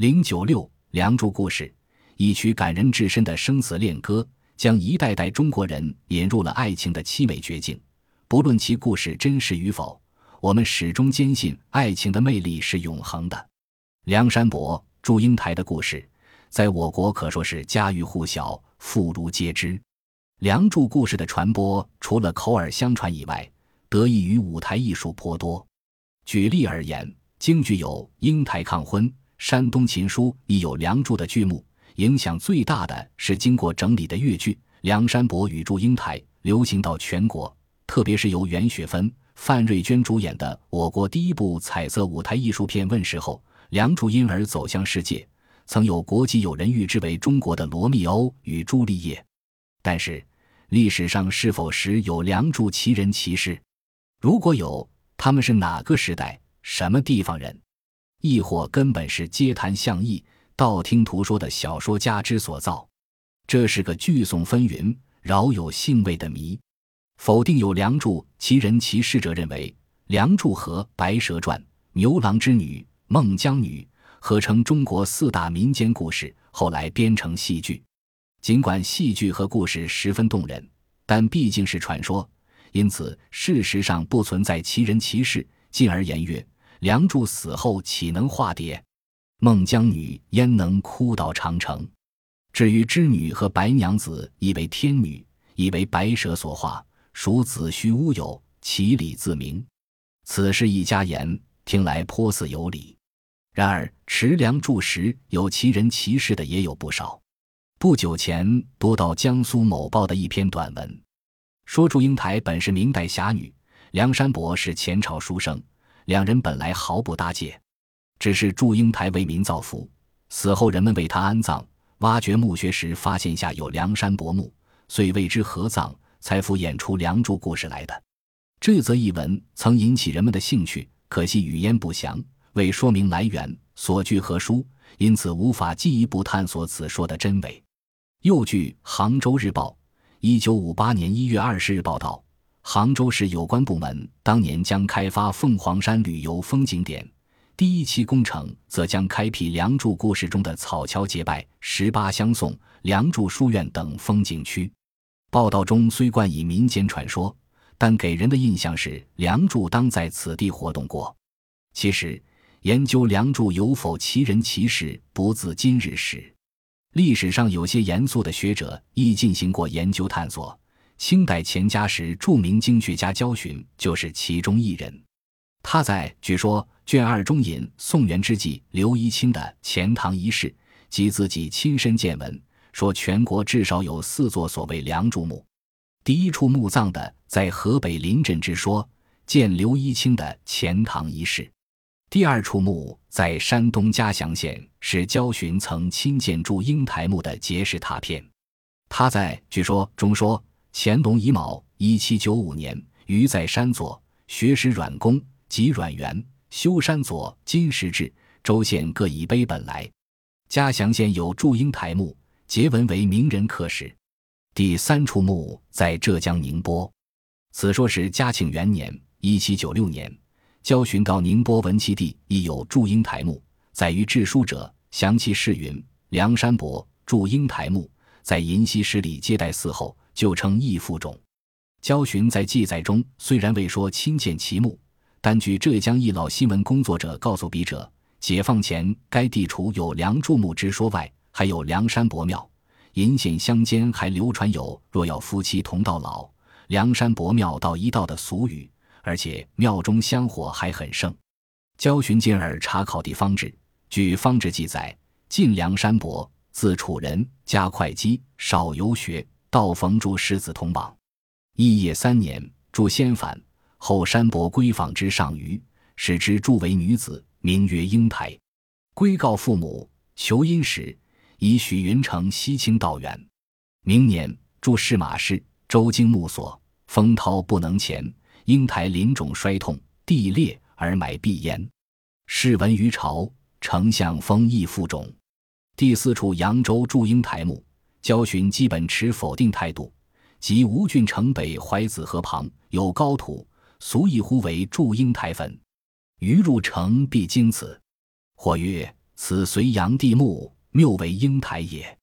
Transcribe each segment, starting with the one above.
零九六《梁祝故事》，一曲感人至深的生死恋歌，将一代代中国人引入了爱情的凄美绝境。不论其故事真实与否，我们始终坚信爱情的魅力是永恒的。梁山伯、祝英台的故事，在我国可说是家喻户晓、妇孺皆知。梁祝故事的传播，除了口耳相传以外，得益于舞台艺术颇多。举例而言，京剧有英台抗婚，山东琴书亦有梁祝的剧目。影响最大的是经过整理的越剧《梁山伯与祝英台》，流行到全国。特别是由袁雪芬、范瑞娟主演的我国第一部彩色舞台艺术片问世后，梁祝因而走向世界。曾有国际友人誉之为中国的罗密欧与朱丽叶。但是，历史上是否时有梁祝奇人奇事？如果有，他们是哪个时代、什么地方人？亦或根本是街谈巷议、道听途说的小说家之所造？这是个聚讼纷纭、饶有兴味的谜。否定有梁祝奇人奇事者认为，梁祝和《白蛇传》《牛郎织女》《孟姜女》合称中国四大民间故事，后来编成戏剧。尽管戏剧和故事十分动人，但毕竟是传说，因此事实上不存在奇人奇事。进而言曰：梁祝死后岂能化蝶？孟姜女焉能哭到长城？至于织女和白娘子，以为天女，以为白蛇所化，属子虚乌有，其理自明。此事一家言，听来颇似有理。然而持梁祝时有其人其事的也有不少。不久前读到江苏某报的一篇短文，说祝英台本是明代侠女，梁山伯是前朝书生，两人本来毫不搭界。只是祝英台为民造福，死后人们为他安葬，挖掘墓穴时发现下有梁山伯墓，遂为之合葬，才敷衍出梁祝故事来的。这则译文曾引起人们的兴趣，可惜语焉不详，未说明来源所据何书，因此无法进一步探索此说的真伪。又据《杭州日报》一九五八年一月二十日报道，杭州市有关部门当年将开发凤凰山旅游风景点，第一期工程则将开辟梁祝故事中的草桥结拜、十八相送、梁祝书院等风景区。报道中虽冠以民间传说，但给人的印象是梁祝当在此地活动过。其实，研究梁祝有否奇人奇事，不自今日始。历史上有些严肃的学者亦进行过研究探索。清代钱嘉时，著名经学家焦循就是其中一人。他在据说卷二中引宋元之际刘一清的《钱塘遗事》及自己亲身见闻，说全国至少有四座所谓梁祝墓。第一处墓葬的在河北临镇之说，见刘一清的《钱塘遗事》。第二处墓在山东嘉祥县，是焦循曾亲见祝英台墓的结石拓片。他在据说中说，乾隆乙卯一七九五年，于在山左学识阮公及阮元修山左金石志，州县各以碑本来。嘉祥县有祝英台墓，结文为名人刻石。第三处墓在浙江宁波，此说是嘉庆元年一七九六年。交巡到宁波文其地，亦有祝英台墓。在于志书者详其事云：梁山伯祝英台墓在银溪十里接待寺后，就称义父冢。焦循在记载中虽然未说亲见其墓，但据浙江一老新闻工作者告诉笔者，解放前该地除有梁祝墓之说外，还有梁山伯庙。银县乡间还流传有“若要夫妻同到老，梁山伯庙到一道”的俗语。而且庙中香火还很盛。焦循进而查考地方志，据方志记载，晋梁山伯，字楚人，家会稽，少游学，道逢祝师子同往。义业三年，祝先返，后山伯归访之上虞，使之祝为女子，名曰英台。归告父母，求姻时，以许云城西清道远。明年，祝仕马氏，周经木所，风涛不能前。英台临种衰痛，地裂而埋必焉。试闻于朝，丞相封邑父种。第四处扬州祝英台墓，焦循基本持否定态度。即吴郡城北淮子河旁有高土，俗以呼为祝英台坟。余入城必经此。或曰：此隋炀帝墓，谬为英台也。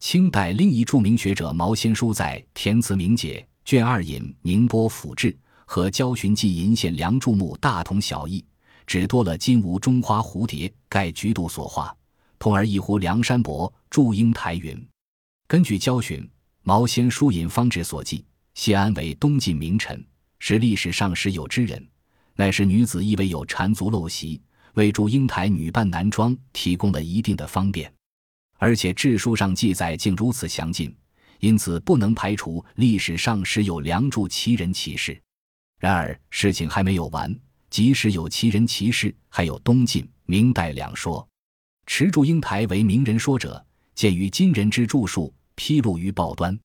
清代另一著名学者毛先书在《填词明解》卷二引宁波府志和焦循记银线梁祝墓大同小异，只多了金无中花蝴蝶盖菊度所画，同而一乎梁山伯祝英台云。根据教训、毛先书引方志所记，谢安为东晋名臣，是历史上时有之人，乃是女子亦为有缠足陋习，为祝英台女扮男装提供了一定的方便。而且志书上记载竟如此详尽，因此不能排除历史上时有梁祝奇人奇事。然而事情还没有完，即使有奇人奇事，还有东晋、明代两说。持祝英台为名人说者，见于今人之著述披露于报端。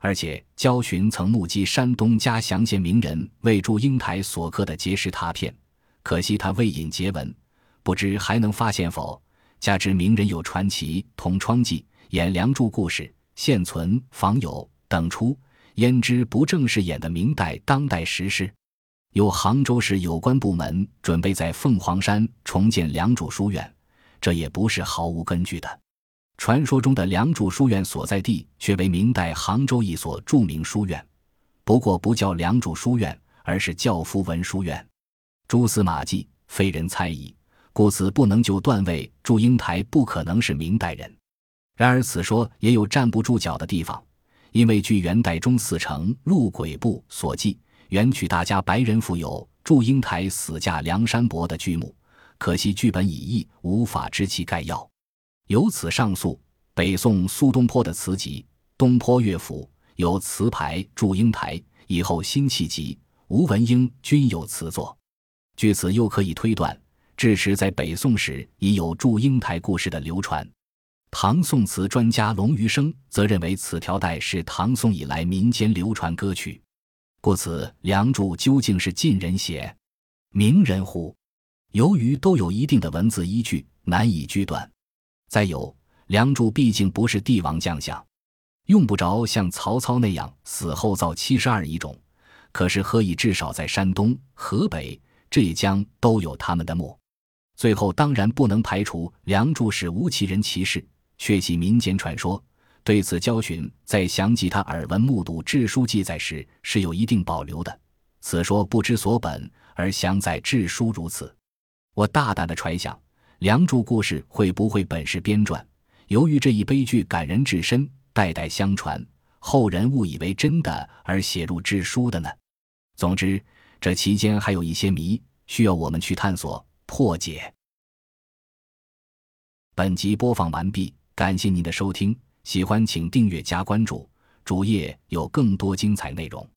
而且焦循曾目击山东嘉祥县名人为祝英台所刻的结石拓片，可惜他未引结文，不知还能发现否？加之名人有传奇《同窗记》演梁祝故事，现存访有等出，焉知不正是演的明代当代时事？有杭州市有关部门准备在凤凰山重建梁祝书院，这也不是毫无根据的。传说中的梁祝书院所在地却为明代杭州一所著名书院，不过不叫梁祝书院，而是教夫文书院。蛛丝马迹，非人猜疑。故此不能就断位祝英台不可能是明代人。然而此说也有站不住脚的地方，因为据元代中四成录鬼部所记，元曲大家白人附有祝英台死嫁梁山伯的剧目，可惜剧本已佚，无法知其概要。由此上溯，北宋苏东坡的词集《东坡乐府》有词牌祝英台，以后辛弃疾、吴文英均有词作。据此又可以推断。至时在北宋时已有祝英台故事的流传，唐宋词专家龙余生则认为此条带是唐宋以来民间流传歌曲，故此《梁祝》究竟是晋人写，名人乎？由于都有一定的文字依据，难以居断。再有，《梁祝》毕竟不是帝王将相，用不着像曹操那样死后造七十二遗种，可是何以至少在山东、河北、浙江都有他们的墓？最后当然不能排除梁祝是无其人其事，却系民间传说。对此，焦循在详记他耳闻目睹志书记载时是有一定保留的。此说不知所本，而详在志书如此。我大胆的揣想，梁祝故事会不会本是编撰？由于这一悲剧感人至深，代代相传，后人误以为真的而写入志书的呢？总之，这期间还有一些谜需要我们去探索。破解。本集播放完毕，感谢您的收听，喜欢请订阅加关注，主页有更多精彩内容。